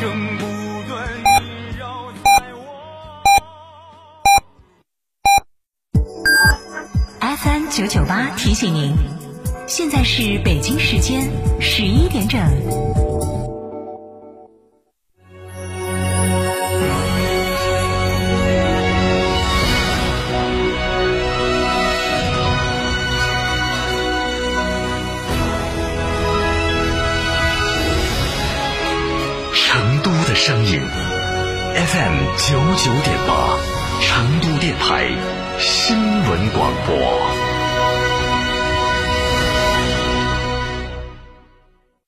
声不断萦绕在我。FM 九九八提醒您，现在是北京时间十一点整。，FM 九九点八，成都电台新闻广播。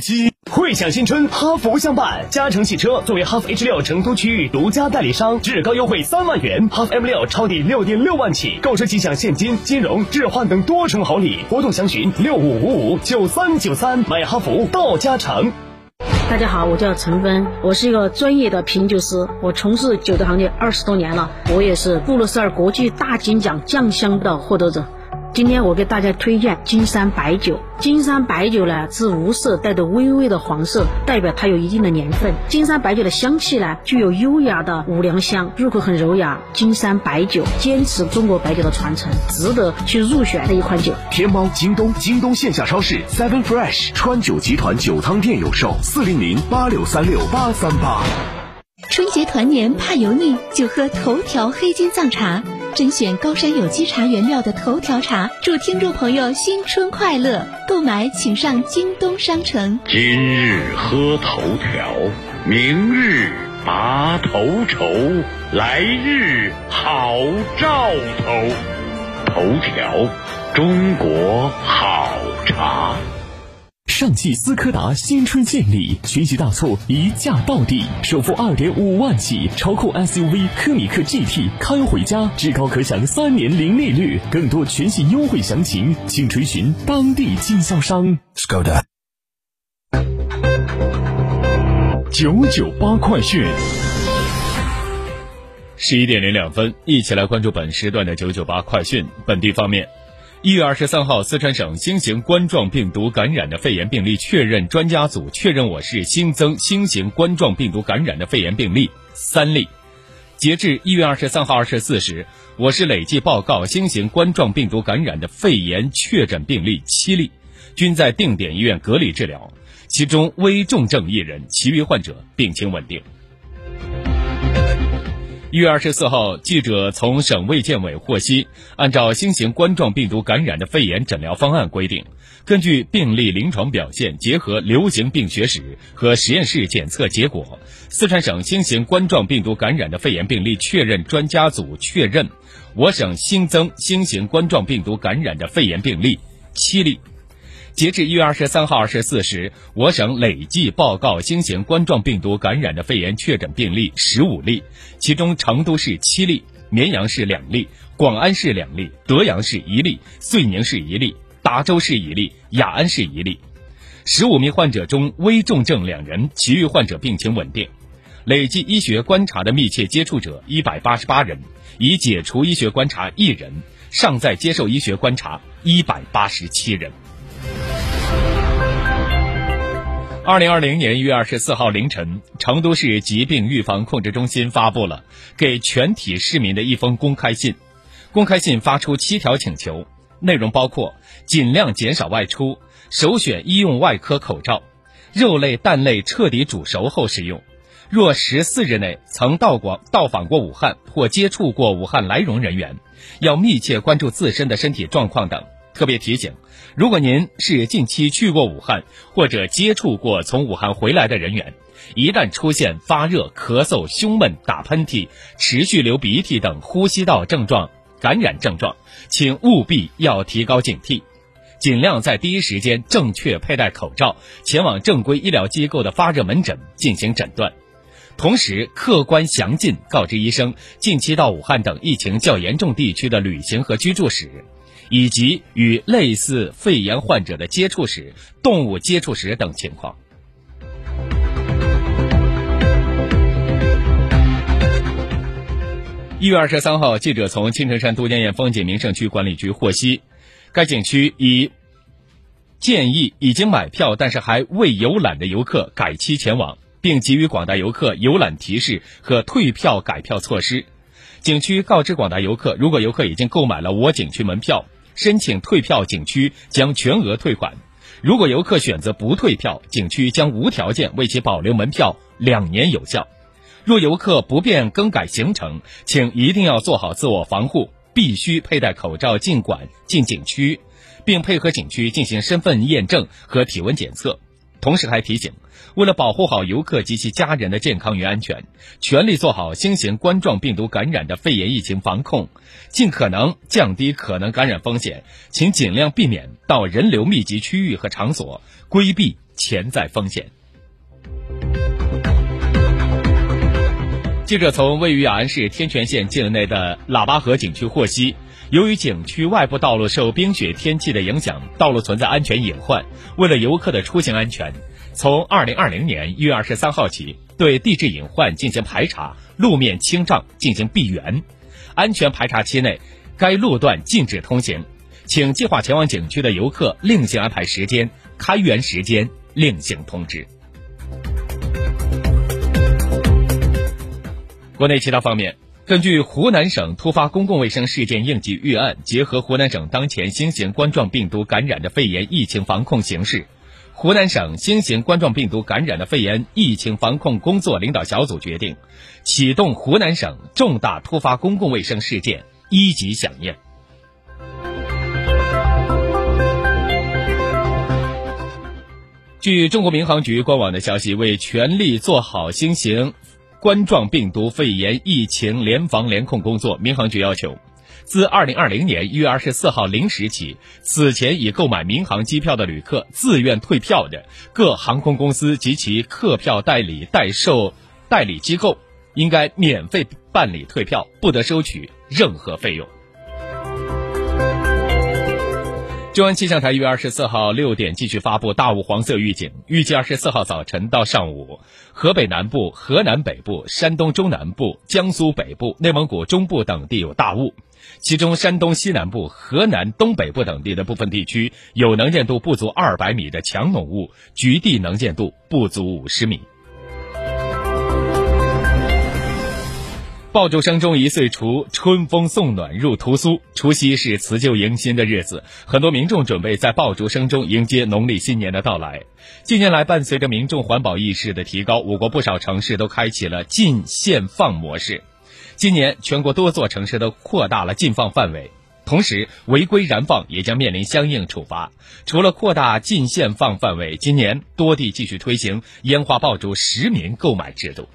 七。汇享新春，哈弗相伴，嘉诚汽车作为哈弗 H 六成都区域独家代理商，至高优惠三万元，哈弗 M 六超低六点六万起，购车即享现金、金融、置换等多重好礼，活动详询六五五五九三九三，买哈弗到嘉诚。大家好，我叫陈芬，我是一个专业的品酒师，我从事酒的行业二十多年了，我也是布鲁塞尔国际大金奖酱香的获得者。今天我给大家推荐金山白酒。金山白酒呢是无色，带着微微的黄色，代表它有一定的年份。金山白酒的香气呢具有优雅的五粮香，入口很柔雅。金山白酒坚持中国白酒的传承，值得去入选的一款酒。天猫、京东、京东线下超市 Seven Fresh 川酒集团酒汤店有售，四零零八六三六八三八。春节团年怕油腻，就喝头条黑金藏茶。甄选高山有机茶原料的头条茶，祝听众朋友新春快乐！购买请上京东商城。今日喝头条，明日拔头筹，来日好兆头。头条，中国好茶。上汽斯柯达新春献礼，全系大促一价到底，首付二点五万起，超酷 SUV 科米克 GT 开回家，至高可享三年零利率，更多全系优惠详情，请垂询当地经销商。Skoda。九九八快讯。十一点零两分，一起来关注本时段的九九八快讯。本地方面，一月二十三号，四川省新型冠状病毒感染的肺炎病例确认专家组确认我市新增新型冠状病毒感染的肺炎病例三例。截至一月二十三号二十四时，我市累计报告新型冠状病毒感染的肺炎确诊病例七例，均在定点医院隔离治疗，其中危重症一人，其余患者病情稳定。一月二十四号，记者从省卫健委获悉，按照新型冠状病毒感染的肺炎诊疗方案规定，根据病例临床表现，结合流行病学史和实验室检测结果，四川省新型冠状病毒感染的肺炎病例确认专家组确认，我省新增新型冠状病毒感染的肺炎病例七例。截至一月二十三号二十四时，我省累计报告新型冠状病毒感染的肺炎确诊病例十五例，其中成都市七例，绵阳市两例，广安市两例，德阳市一例，遂宁市一例，达州市一例，雅安市一例。十五名患者中危重症两人，其余患者病情稳定。累计医学观察的密切接触者一百八十八人，已解除医学观察一人，尚在接受医学观察一百八十七人。二零二零年一月二十四号凌晨，成都市疾病预防控制中心发布了给全体市民的一封公开信。公开信发出七条请求，内容包括尽量减少外出，首选医用外科口罩，肉类、蛋类彻底煮熟后食用。若十四日内曾到过到访过武汉或接触过武汉来蓉人员，要密切关注自身的身体状况等。特别提醒，如果您是近期去过武汉或者接触过从武汉回来的人员，一旦出现发热、咳嗽、胸闷、打喷嚏、持续流鼻涕等呼吸道症状、感染症状，请务必要提高警惕，尽量在第一时间正确佩戴口罩，前往正规医疗机构的发热门诊进行诊断。同时客观详尽告知医生近期到武汉等疫情较严重地区的旅行和居住史，以及与类似肺炎患者的接触史、动物接触史等情况。一月二十三号，记者从青城山都江堰风景名胜区管理局获悉，该景区已建议已经买票但是还未游览的游客改期前往，并给予广大游客游览提示和退票改票措施。景区告知广大游客，如果游客已经购买了我景区门票，申请退票，景区将全额退款；如果游客选择不退票，景区将无条件为其保留门票两年有效。若游客不便更改行程，请一定要做好自我防护，必须佩戴口罩进馆进景区，并配合景区进行身份验证和体温检测。同时还提醒，为了保护好游客及其家人的健康与安全，全力做好新型冠状病毒感染的肺炎疫情防控，尽可能降低可能感染风险，请尽量避免到人流密集区域和场所，规避潜在风险。记者从位于雅安市天全县境内的喇叭河景区获悉，由于景区外部道路受冰雪天气的影响，道路存在安全隐患。为了游客的出行安全，从二零二零年一月二十三号起，对地质隐患进行排查，路面清障进行闭园。安全排查期内，该路段禁止通行，请计划前往景区的游客另行安排时间，开园时间另行通知。国内其他方面，根据湖南省突发公共卫生事件应急预案，结合湖南省当前新型冠状病毒感染的肺炎疫情防控形势，湖南省新型冠状病毒感染的肺炎疫情防控工作领导小组决定，启动湖南省重大突发公共卫生事件一级响应。据中国民航局官网的消息，为全力做好新型冠状病毒肺炎疫情联防联控工作，民航局要求，自二零二零年一月二十四号零时起，此前已购买民航机票的旅客自愿退票的，各航空公司及其客票代理代售代理机构应该免费办理退票，不得收取任何费用。中央气象台一月二十四号六点继续发布大雾黄色预警，预计二十四号早晨到上午，河北南部、河南北部、山东中南部、江苏北部、内蒙古中部等地有大雾，其中山东西南部、河南东北部等地的部分地区有能见度不足二百米的强浓雾，局地能见度不足五十米。爆竹声中一岁除，春风送暖入屠苏。除夕是辞旧迎新的日子，很多民众准备在爆竹声中迎接农历新年的到来。近年来，伴随着民众环保意识的提高，我国不少城市都开启了禁限放模式。今年，全国多座城市都扩大了禁放范围，同时违规燃放也将面临相应处罚。除了扩大禁限放范围，今年多地继续推行烟花爆竹实名购买制度。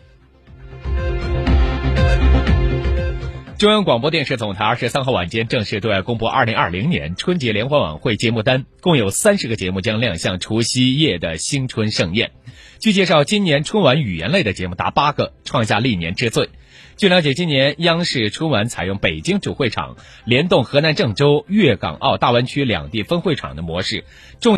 中央广播电视总台二十三号晚间正式对外公布二零二零年春节联欢晚会节目单，共有三十个节目将亮相除夕夜的新春盛宴。据介绍，今年春晚语言类的节目达八个，创下历年之最。据了解，今年央视春晚采用北京主会场联动河南郑州、粤港澳大湾区两地分会场的模式，重。